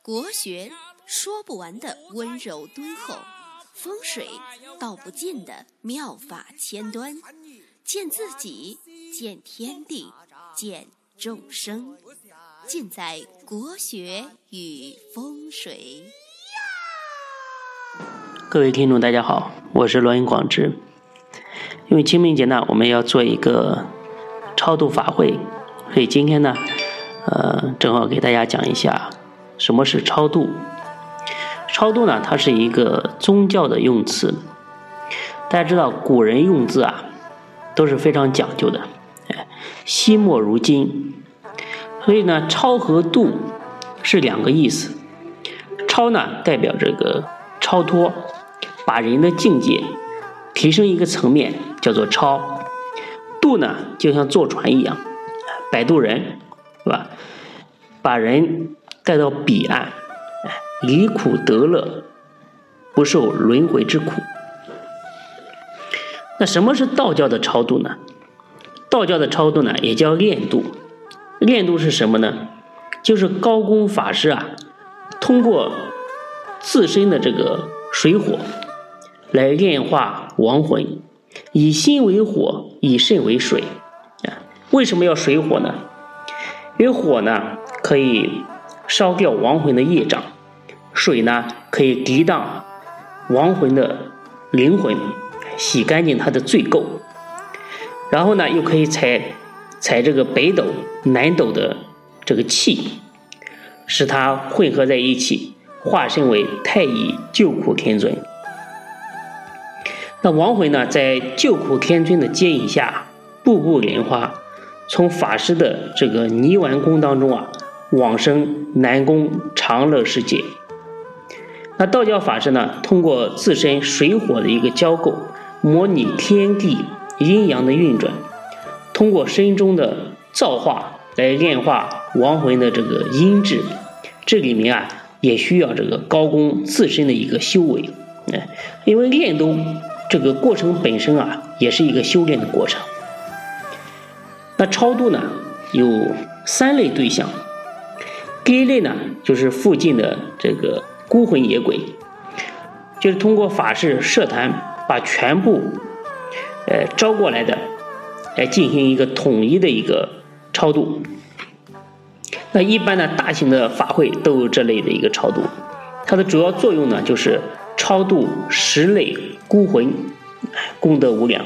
国学说不完的温柔敦厚，风水道不尽的妙法千端，见自己，见天地，见众生，尽在国学与风水。各位听众，大家好，我是罗云广之。因为清明节呢，我们要做一个超度法会，所以今天呢，呃，正好给大家讲一下什么是超度。超度呢，它是一个宗教的用词。大家知道，古人用字啊都是非常讲究的，哎，惜墨如金。所以呢，超和度是两个意思。超呢，代表这个超脱，把人的境界提升一个层面。叫做超度呢，就像坐船一样，摆渡人，是吧？把人带到彼岸，离苦得乐，不受轮回之苦。那什么是道教的超度呢？道教的超度呢，也叫炼度。炼度是什么呢？就是高功法师啊，通过自身的这个水火来炼化亡魂。以心为火，以肾为水，啊，为什么要水火呢？因为火呢可以烧掉亡魂的业障，水呢可以涤荡亡魂的灵魂，洗干净他的罪垢，然后呢又可以采采这个北斗、南斗的这个气，使它混合在一起，化身为太乙救苦天尊。那亡魂呢，在救苦天尊的接引下，步步莲花，从法师的这个泥丸宫当中啊，往生南宫长乐世界。那道教法师呢，通过自身水火的一个交构，模拟天地阴阳的运转，通过身中的造化来炼化亡魂的这个阴质。这里面啊，也需要这个高功自身的一个修为，哎，因为炼都。这个过程本身啊，也是一个修炼的过程。超度呢，有三类对象。第一类呢，就是附近的这个孤魂野鬼，就是通过法事设坛，把全部呃招过来的，来进行一个统一的一个超度。那一般的大型的法会都有这类的一个超度，它的主要作用呢，就是超度十类。孤魂功德无量，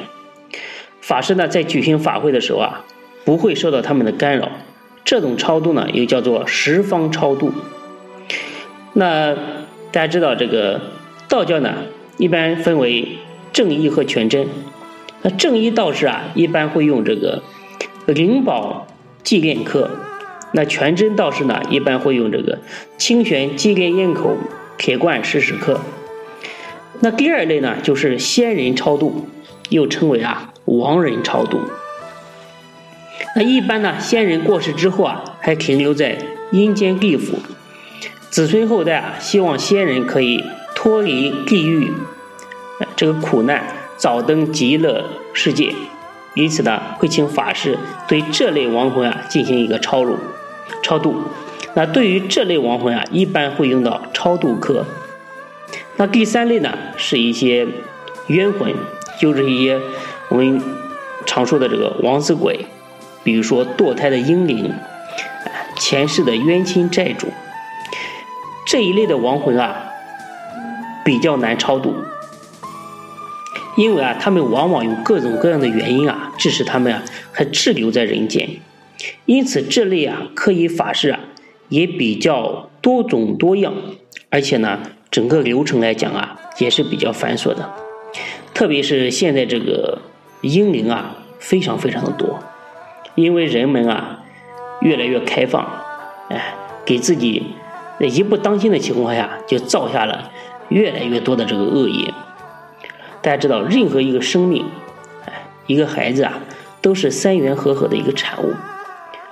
法师呢在举行法会的时候啊，不会受到他们的干扰。这种超度呢，又叫做十方超度。那大家知道，这个道教呢，一般分为正一和全真。那正一道士啊，一般会用这个灵宝祭炼科；那全真道士呢，一般会用这个清玄祭炼咽口铁罐石屎科。那第二类呢，就是仙人超度，又称为啊亡人超度。那一般呢，仙人过世之后啊，还停留在阴间地府，子孙后代啊，希望仙人可以脱离地狱这个苦难，早登极乐世界。因此呢，会请法师对这类亡魂啊进行一个超度。超度。那对于这类亡魂啊，一般会用到超度科。那第三类呢，是一些冤魂，就是一些我们常说的这个枉死鬼，比如说堕胎的婴灵，前世的冤亲债主，这一类的亡魂啊，比较难超度，因为啊，他们往往有各种各样的原因啊，致使他们啊还滞留在人间，因此这类啊科仪法事啊也比较多种多样，而且呢。整个流程来讲啊，也是比较繁琐的，特别是现在这个婴灵啊，非常非常的多，因为人们啊越来越开放，哎，给自己一不当心的情况下，就造下了越来越多的这个恶业。大家知道，任何一个生命，哎，一个孩子啊，都是三元和合的一个产物，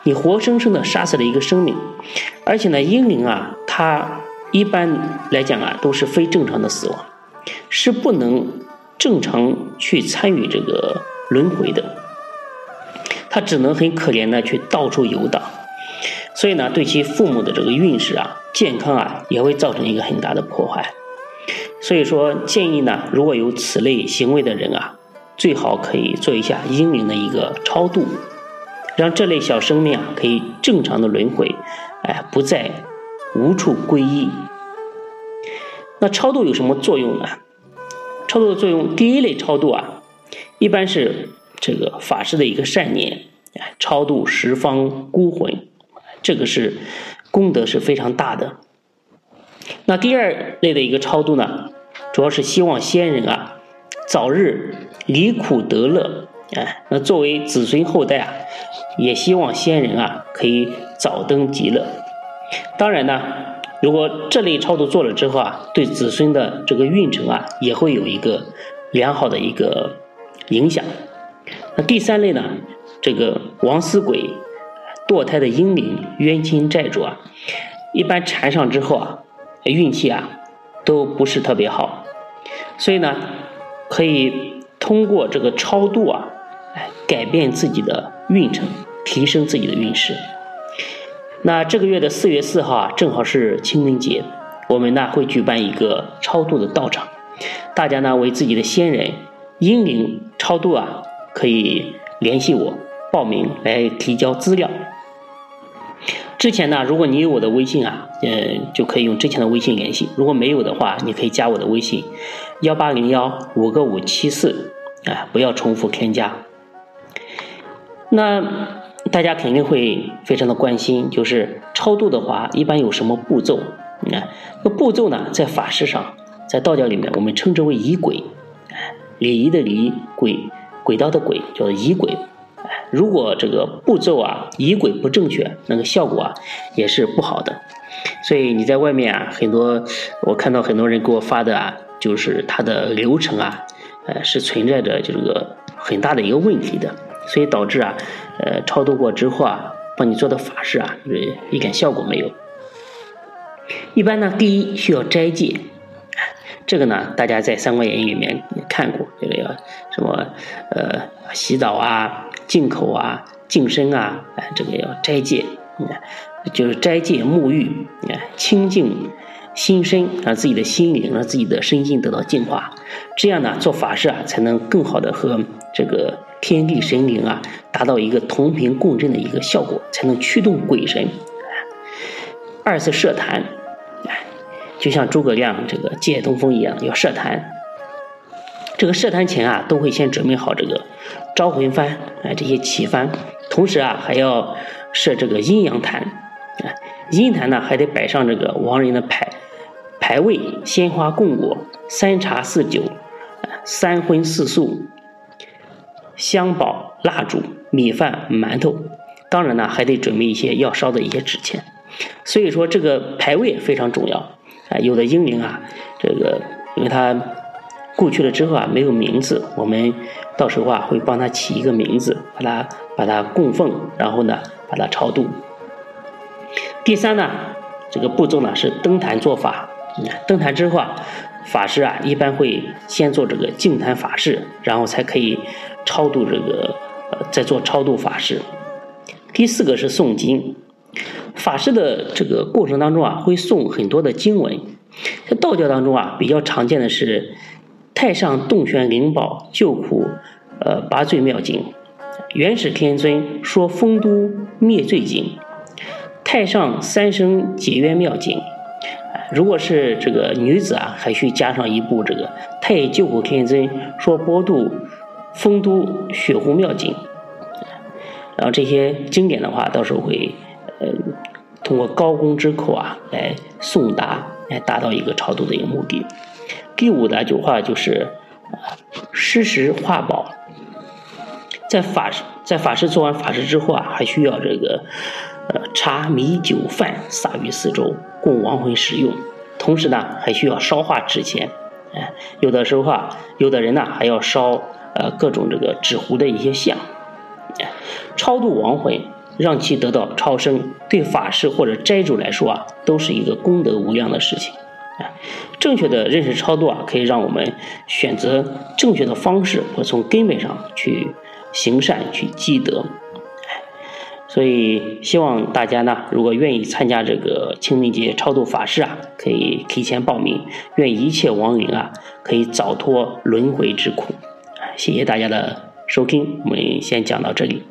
你活生生的杀死了一个生命，而且呢，婴灵啊，它。一般来讲啊，都是非正常的死亡，是不能正常去参与这个轮回的。他只能很可怜的去到处游荡，所以呢，对其父母的这个运势啊、健康啊，也会造成一个很大的破坏。所以说，建议呢，如果有此类行为的人啊，最好可以做一下阴灵的一个超度，让这类小生命啊可以正常的轮回，哎，不再无处归依。那超度有什么作用呢？超度的作用，第一类超度啊，一般是这个法师的一个善念，超度十方孤魂，这个是功德是非常大的。那第二类的一个超度呢，主要是希望先人啊早日离苦得乐，哎，那作为子孙后代啊，也希望先人啊可以早登极乐。当然呢。如果这类超度做了之后啊，对子孙的这个运程啊，也会有一个良好的一个影响。那第三类呢，这个亡死鬼、堕胎的婴灵、冤亲债主啊，一般缠上之后啊，运气啊都不是特别好。所以呢，可以通过这个超度啊，改变自己的运程，提升自己的运势。那这个月的四月四号啊，正好是清明节，我们呢会举办一个超度的道场，大家呢为自己的先人英灵超度啊，可以联系我报名来提交资料。之前呢，如果你有我的微信啊，嗯，就可以用之前的微信联系；如果没有的话，你可以加我的微信幺八零幺五个五七四，啊，不要重复添加。那。大家肯定会非常的关心，就是超度的话，一般有什么步骤？你看，这个步骤呢，在法事上，在道教里面，我们称之为仪轨，礼仪的礼，轨轨道的轨，叫做仪轨。如果这个步骤啊，仪轨不正确，那个效果啊，也是不好的。所以你在外面啊，很多我看到很多人给我发的啊，就是它的流程啊，呃，是存在着这个很大的一个问题的。所以导致啊，呃，超度过之后啊，帮你做的法事啊，一点效果没有。一般呢，第一需要斋戒，这个呢，大家在《三国演义》里面也看过，这个要什么呃，洗澡啊、净口啊、净身啊，哎，这个要斋戒，就是斋戒沐浴，看清净心身，让自己的心灵，让自己的身心得到净化，这样呢，做法事啊，才能更好的和这个。天地神灵啊，达到一个同频共振的一个效果，才能驱动鬼神。二次设坛，就像诸葛亮这个借东风一样，要设坛。这个设坛前啊，都会先准备好这个招魂幡，哎，这些旗幡，同时啊，还要设这个阴阳坛。啊，阴坛呢，还得摆上这个亡人的牌牌位、鲜花供果、三茶四酒、三荤四素。香宝、蜡烛、米饭、馒头，当然呢，还得准备一些要烧的一些纸钱。所以说，这个牌位非常重要啊。有的英灵啊，这个因为他过去了之后啊，没有名字，我们到时候啊会帮他起一个名字，把他把他供奉，然后呢把他超度。第三呢，这个步骤呢是登坛做法。登坛之后啊。法师啊，一般会先做这个净坛法事，然后才可以超度这个，呃，再做超度法事。第四个是诵经，法师的这个过程当中啊，会诵很多的经文。在道教当中啊，比较常见的是《太上洞玄灵宝救苦呃拔罪妙经》，《元始天尊说丰都灭罪经》，《太上三生解冤妙经》。如果是这个女子啊，还需加上一部这个《太乙救苦天尊说波度丰都血湖妙经》，然后这些经典的话，到时候会呃通过高工之口啊来送达，来达到一个超度的一个目的。第五的句话就是施食化宝，在法在法师做完法事之后啊，还需要这个。呃，茶米酒饭撒于四周，供亡魂食用。同时呢，还需要烧化纸钱。哎，有的时候啊，有的人呢还要烧呃各种这个纸糊的一些像。超度亡魂，让其得到超生，对法师或者斋主来说啊，都是一个功德无量的事情。哎，正确的认识超度啊，可以让我们选择正确的方式，或从根本上去行善去积德。所以希望大家呢，如果愿意参加这个清明节超度法事啊，可以提前报名。愿一切亡灵啊，可以早脱轮回之苦。谢谢大家的收听，我们先讲到这里。